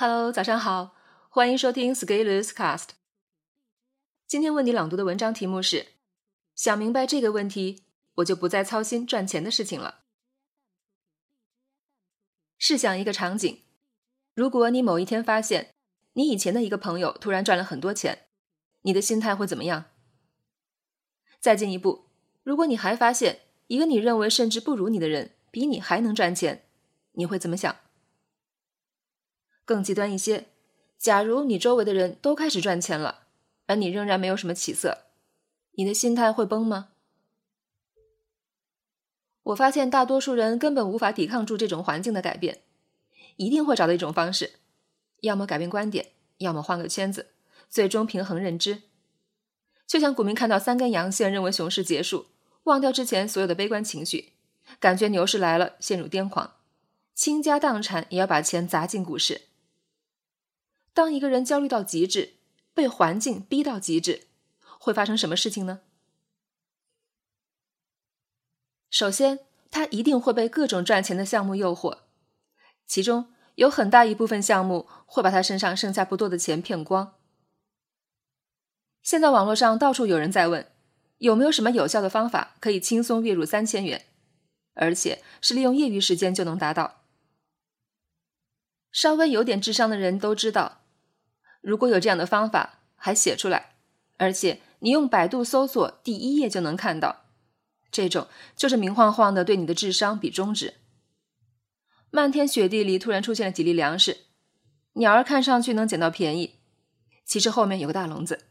Hello，早上好，欢迎收听 Scalers Cast。今天为你朗读的文章题目是：想明白这个问题，我就不再操心赚钱的事情了。试想一个场景，如果你某一天发现你以前的一个朋友突然赚了很多钱，你的心态会怎么样？再进一步，如果你还发现一个你认为甚至不如你的人比你还能赚钱，你会怎么想？更极端一些，假如你周围的人都开始赚钱了，而你仍然没有什么起色，你的心态会崩吗？我发现大多数人根本无法抵抗住这种环境的改变，一定会找到一种方式，要么改变观点，要么换个圈子，最终平衡认知。就像股民看到三根阳线，认为熊市结束，忘掉之前所有的悲观情绪，感觉牛市来了，陷入癫狂，倾家荡产也要把钱砸进股市。当一个人焦虑到极致，被环境逼到极致，会发生什么事情呢？首先，他一定会被各种赚钱的项目诱惑，其中有很大一部分项目会把他身上剩下不多的钱骗光。现在网络上到处有人在问，有没有什么有效的方法可以轻松月入三千元，而且是利用业余时间就能达到？稍微有点智商的人都知道。如果有这样的方法，还写出来，而且你用百度搜索第一页就能看到，这种就是明晃晃的对你的智商比中指。漫天雪地里突然出现了几粒粮食，鸟儿看上去能捡到便宜，其实后面有个大笼子，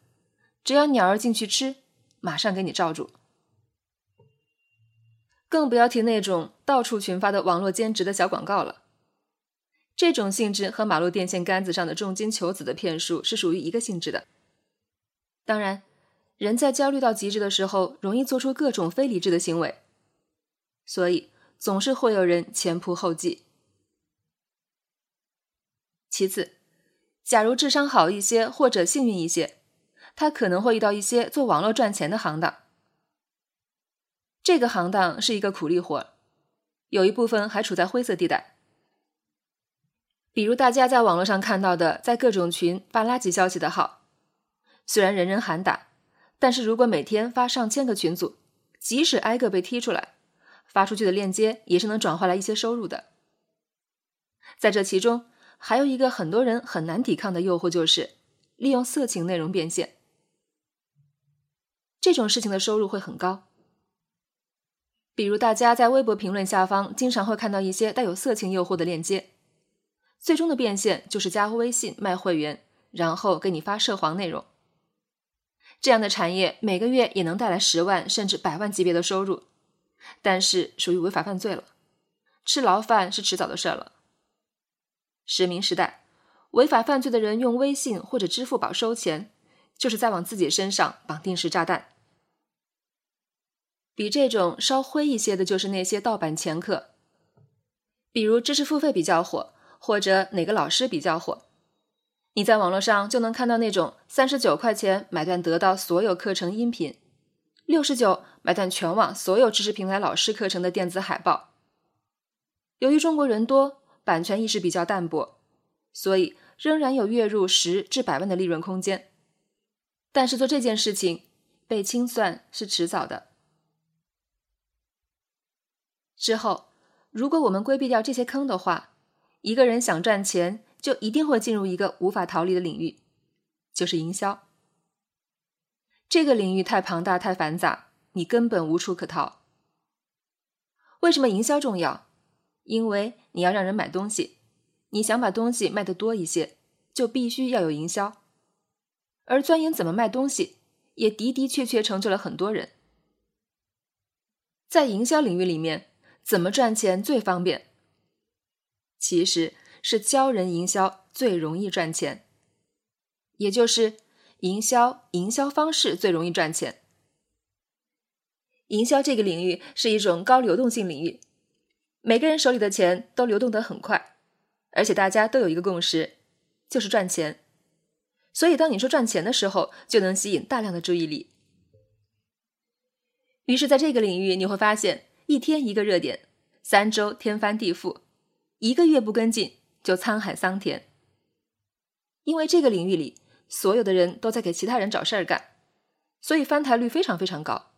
只要鸟儿进去吃，马上给你罩住。更不要提那种到处群发的网络兼职的小广告了。这种性质和马路电线杆子上的重金求子的骗术是属于一个性质的。当然，人在焦虑到极致的时候，容易做出各种非理智的行为，所以总是会有人前仆后继。其次，假如智商好一些或者幸运一些，他可能会遇到一些做网络赚钱的行当。这个行当是一个苦力活，有一部分还处在灰色地带。比如大家在网络上看到的，在各种群发垃圾消息的号，虽然人人喊打，但是如果每天发上千个群组，即使挨个被踢出来，发出去的链接也是能转换来一些收入的。在这其中，还有一个很多人很难抵抗的诱惑，就是利用色情内容变现。这种事情的收入会很高。比如大家在微博评论下方，经常会看到一些带有色情诱惑的链接。最终的变现就是加微信卖会员，然后给你发涉黄内容。这样的产业每个月也能带来十万甚至百万级别的收入，但是属于违法犯罪了，吃牢饭是迟早的事了。实名时代，违法犯罪的人用微信或者支付宝收钱，就是在往自己身上绑定时炸弹。比这种稍灰一些的，就是那些盗版掮客，比如知识付费比较火。或者哪个老师比较火，你在网络上就能看到那种三十九块钱买断得到所有课程音频，六十九买断全网所有知识平台老师课程的电子海报。由于中国人多，版权意识比较淡薄，所以仍然有月入十至百万的利润空间。但是做这件事情被清算是迟早的。之后，如果我们规避掉这些坑的话，一个人想赚钱，就一定会进入一个无法逃离的领域，就是营销。这个领域太庞大、太繁杂，你根本无处可逃。为什么营销重要？因为你要让人买东西，你想把东西卖得多一些，就必须要有营销。而钻研怎么卖东西，也的的确确成就了很多人。在营销领域里面，怎么赚钱最方便？其实是教人营销最容易赚钱，也就是营销营销方式最容易赚钱。营销这个领域是一种高流动性领域，每个人手里的钱都流动得很快，而且大家都有一个共识，就是赚钱。所以当你说赚钱的时候，就能吸引大量的注意力。于是，在这个领域，你会发现一天一个热点，三周天翻地覆。一个月不跟进就沧海桑田，因为这个领域里所有的人都在给其他人找事儿干，所以翻台率非常非常高。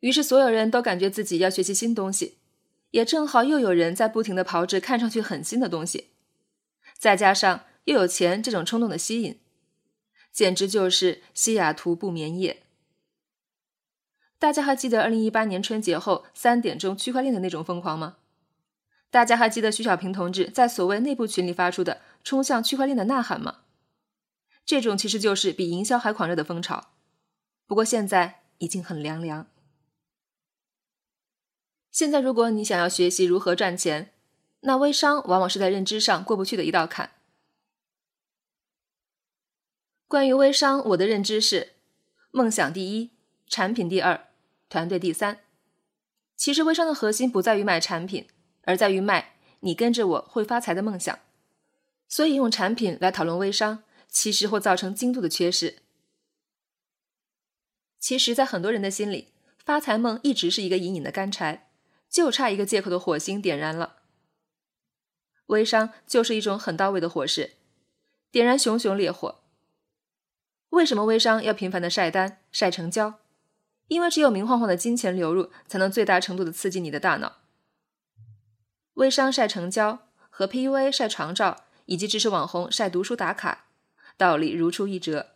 于是所有人都感觉自己要学习新东西，也正好又有人在不停的炮制看上去很新的东西，再加上又有钱这种冲动的吸引，简直就是西雅图不眠夜。大家还记得二零一八年春节后三点钟区块链的那种疯狂吗？大家还记得徐小平同志在所谓内部群里发出的“冲向区块链”的呐喊吗？这种其实就是比营销还狂热的风潮。不过现在已经很凉凉。现在如果你想要学习如何赚钱，那微商往往是在认知上过不去的一道坎。关于微商，我的认知是：梦想第一，产品第二。团队第三，其实微商的核心不在于卖产品，而在于卖你跟着我会发财的梦想。所以用产品来讨论微商，其实会造成精度的缺失。其实，在很多人的心里，发财梦一直是一个隐隐的干柴，就差一个借口的火星点燃了。微商就是一种很到位的火势，点燃熊熊烈火。为什么微商要频繁的晒单、晒成交？因为只有明晃晃的金钱流入，才能最大程度的刺激你的大脑。微商晒成交和 PUA 晒床照，以及知识网红晒读书打卡，道理如出一辙。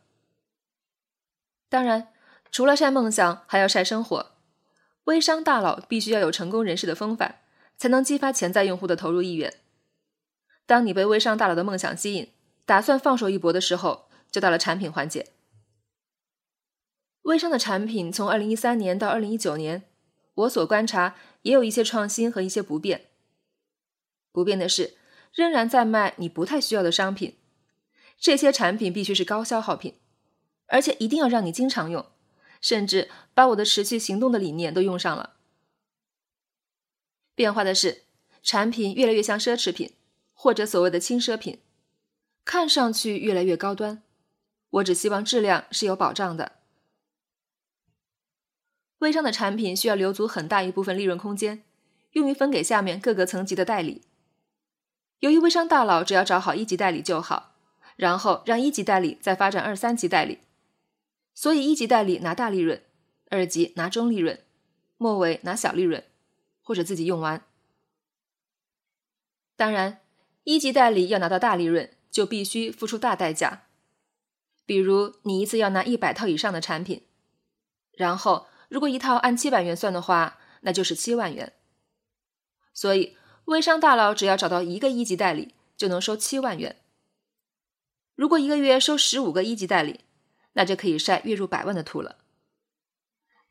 当然，除了晒梦想，还要晒生活。微商大佬必须要有成功人士的风范，才能激发潜在用户的投入意愿。当你被微商大佬的梦想吸引，打算放手一搏的时候，就到了产品环节。微商的产品从二零一三年到二零一九年，我所观察也有一些创新和一些不变。不变的是，仍然在卖你不太需要的商品，这些产品必须是高消耗品，而且一定要让你经常用，甚至把我的持续行动的理念都用上了。变化的是，产品越来越像奢侈品，或者所谓的轻奢品，看上去越来越高端。我只希望质量是有保障的。微商的产品需要留足很大一部分利润空间，用于分给下面各个层级的代理。由于微商大佬只要找好一级代理就好，然后让一级代理再发展二三级代理，所以一级代理拿大利润，二级拿中利润，末尾拿小利润，或者自己用完。当然，一级代理要拿到大利润，就必须付出大代价，比如你一次要拿一百套以上的产品，然后。如果一套按七百元算的话，那就是七万元。所以，微商大佬只要找到一个一级代理，就能收七万元。如果一个月收十五个一级代理，那就可以晒月入百万的图了。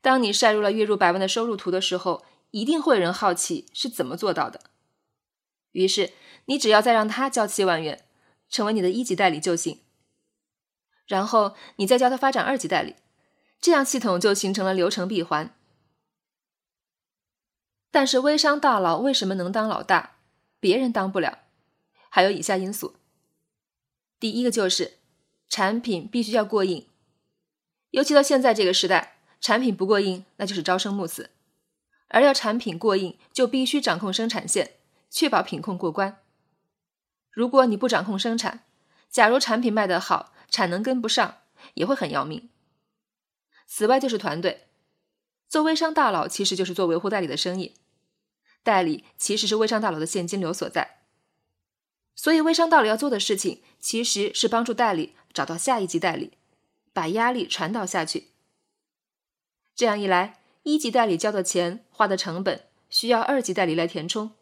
当你晒入了月入百万的收入图的时候，一定会有人好奇是怎么做到的。于是，你只要再让他交七万元，成为你的一级代理就行。然后，你再教他发展二级代理。这样系统就形成了流程闭环。但是微商大佬为什么能当老大，别人当不了？还有以下因素：第一个就是产品必须要过硬，尤其到现在这个时代，产品不过硬那就是朝生暮死。而要产品过硬，就必须掌控生产线，确保品控过关。如果你不掌控生产，假如产品卖得好，产能跟不上，也会很要命。此外就是团队，做微商大佬其实就是做维护代理的生意，代理其实是微商大佬的现金流所在，所以微商大佬要做的事情其实是帮助代理找到下一级代理，把压力传导下去。这样一来，一级代理交的钱、花的成本需要二级代理来填充，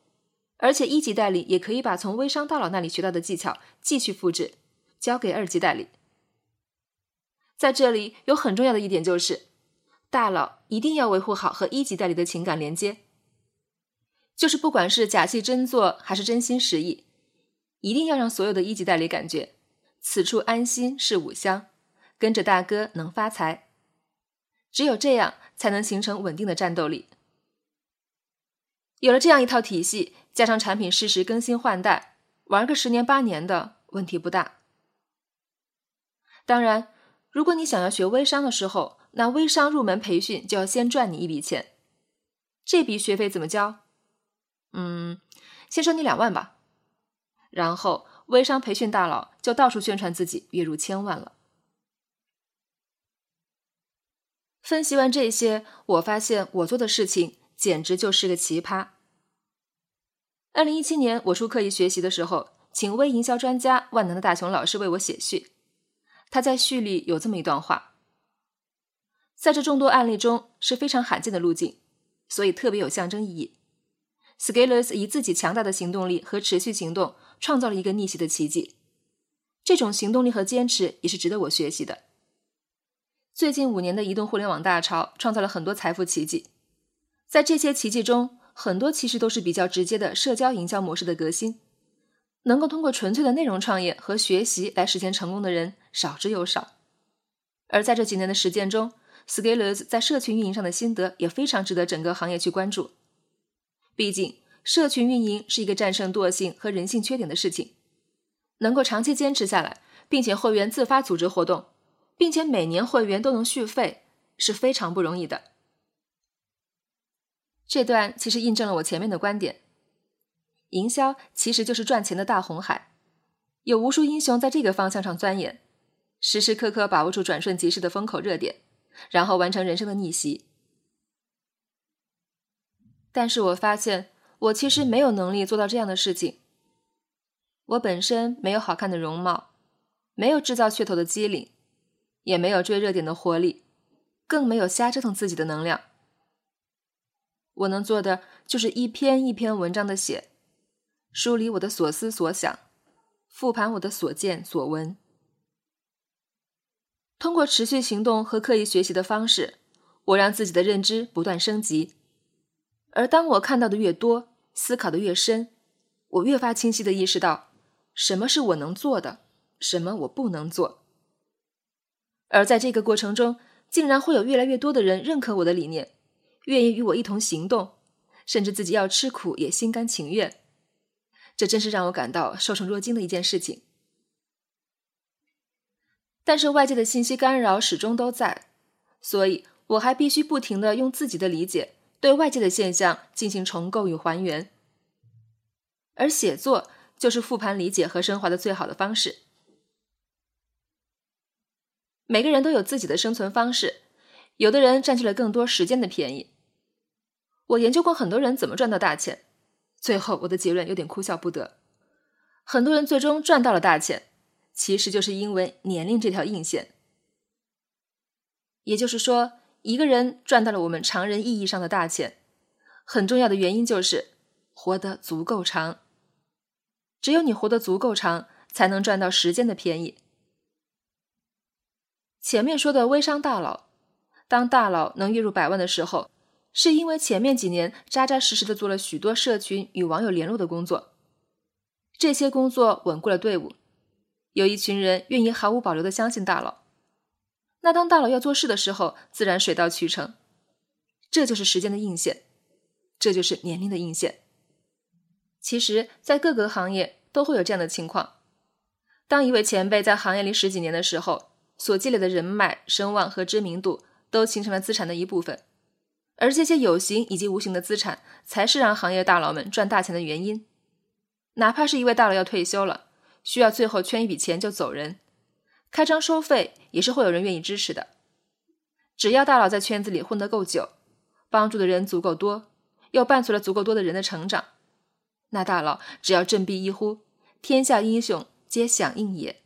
而且一级代理也可以把从微商大佬那里学到的技巧继续复制，交给二级代理。在这里有很重要的一点就是，大佬一定要维护好和一级代理的情感连接，就是不管是假戏真做还是真心实意，一定要让所有的一级代理感觉此处安心是五香，跟着大哥能发财。只有这样才能形成稳定的战斗力。有了这样一套体系，加上产品适时更新换代，玩个十年八年的问题不大。当然。如果你想要学微商的时候，那微商入门培训就要先赚你一笔钱。这笔学费怎么交？嗯，先收你两万吧。然后微商培训大佬就到处宣传自己月入千万了。分析完这些，我发现我做的事情简直就是个奇葩。二零一七年我出刻意学习的时候，请微营销专家万能的大熊老师为我写序。他在序里有这么一段话：在这众多案例中是非常罕见的路径，所以特别有象征意义。Scalers 以自己强大的行动力和持续行动，创造了一个逆袭的奇迹。这种行动力和坚持也是值得我学习的。最近五年的移动互联网大潮创造了很多财富奇迹，在这些奇迹中，很多其实都是比较直接的社交营销模式的革新。能够通过纯粹的内容创业和学习来实现成功的人少之又少。而在这几年的实践中，Scalers 在社群运营上的心得也非常值得整个行业去关注。毕竟，社群运营是一个战胜惰性和人性缺点的事情，能够长期坚持下来，并且会员自发组织活动。并且每年会员都能续费是非常不容易的。这段其实印证了我前面的观点：营销其实就是赚钱的大红海，有无数英雄在这个方向上钻研，时时刻刻把握住转瞬即逝的风口热点，然后完成人生的逆袭。但是我发现，我其实没有能力做到这样的事情。我本身没有好看的容貌，没有制造噱头的机灵。也没有追热点的活力，更没有瞎折腾自己的能量。我能做的就是一篇一篇文章的写，梳理我的所思所想，复盘我的所见所闻。通过持续行动和刻意学习的方式，我让自己的认知不断升级。而当我看到的越多，思考的越深，我越发清晰的意识到，什么是我能做的，什么我不能做。而在这个过程中，竟然会有越来越多的人认可我的理念，愿意与我一同行动，甚至自己要吃苦也心甘情愿。这真是让我感到受宠若惊的一件事情。但是外界的信息干扰始终都在，所以我还必须不停的用自己的理解对外界的现象进行重构与还原。而写作就是复盘理解和升华的最好的方式。每个人都有自己的生存方式，有的人占据了更多时间的便宜。我研究过很多人怎么赚到大钱，最后我的结论有点哭笑不得。很多人最终赚到了大钱，其实就是因为年龄这条硬线。也就是说，一个人赚到了我们常人意义上的大钱，很重要的原因就是活得足够长。只有你活得足够长，才能赚到时间的便宜。前面说的微商大佬，当大佬能月入百万的时候，是因为前面几年扎扎实实的做了许多社群与网友联络的工作，这些工作稳固了队伍，有一群人愿意毫无保留的相信大佬。那当大佬要做事的时候，自然水到渠成。这就是时间的硬线，这就是年龄的硬线。其实，在各个行业都会有这样的情况：当一位前辈在行业里十几年的时候。所积累的人脉、声望和知名度都形成了资产的一部分，而这些有形以及无形的资产，才是让行业大佬们赚大钱的原因。哪怕是一位大佬要退休了，需要最后圈一笔钱就走人，开张收费也是会有人愿意支持的。只要大佬在圈子里混得够久，帮助的人足够多，又伴随了足够多的人的成长，那大佬只要振臂一呼，天下英雄皆响应也。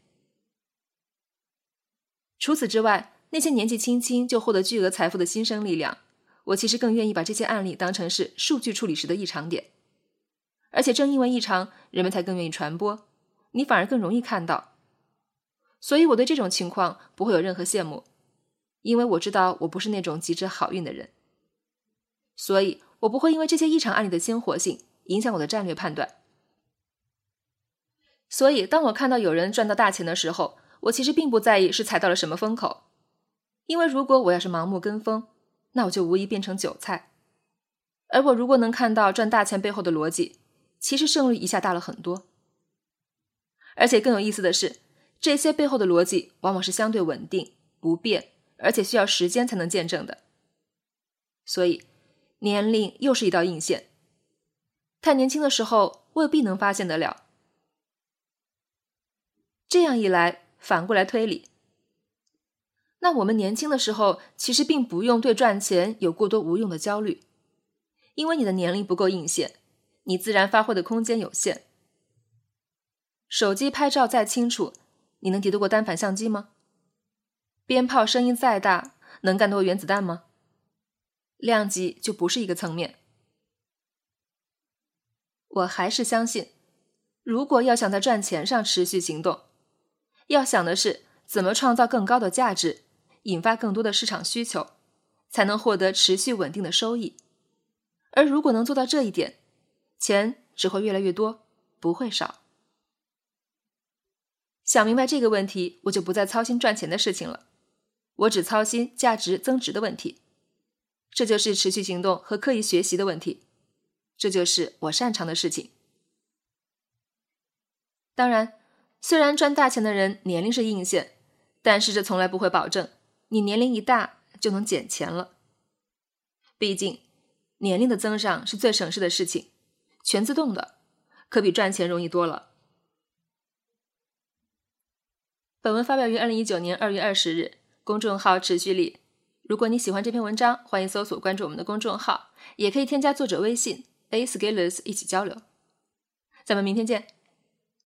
除此之外，那些年纪轻轻就获得巨额财富的新生力量，我其实更愿意把这些案例当成是数据处理时的异常点。而且正因为异常，人们才更愿意传播，你反而更容易看到。所以我对这种情况不会有任何羡慕，因为我知道我不是那种极致好运的人。所以我不会因为这些异常案例的鲜活性影响我的战略判断。所以当我看到有人赚到大钱的时候，我其实并不在意是踩到了什么风口，因为如果我要是盲目跟风，那我就无疑变成韭菜。而我如果能看到赚大钱背后的逻辑，其实胜率一下大了很多。而且更有意思的是，这些背后的逻辑往往是相对稳定、不变，而且需要时间才能见证的。所以，年龄又是一道硬线。太年轻的时候未必能发现得了。这样一来，反过来推理，那我们年轻的时候其实并不用对赚钱有过多无用的焦虑，因为你的年龄不够硬线，你自然发挥的空间有限。手机拍照再清楚，你能敌得过单反相机吗？鞭炮声音再大，能干得过原子弹吗？量级就不是一个层面。我还是相信，如果要想在赚钱上持续行动，要想的是怎么创造更高的价值，引发更多的市场需求，才能获得持续稳定的收益。而如果能做到这一点，钱只会越来越多，不会少。想明白这个问题，我就不再操心赚钱的事情了，我只操心价值增值的问题。这就是持续行动和刻意学习的问题，这就是我擅长的事情。当然，虽然赚大钱的人年龄是硬线，但是这从来不会保证你年龄一大就能捡钱了。毕竟，年龄的增长是最省事的事情，全自动的，可比赚钱容易多了。本文发表于二零一九年二月二十日，公众号持续力。如果你喜欢这篇文章，欢迎搜索关注我们的公众号，也可以添加作者微信 a scalers 一起交流。咱们明天见。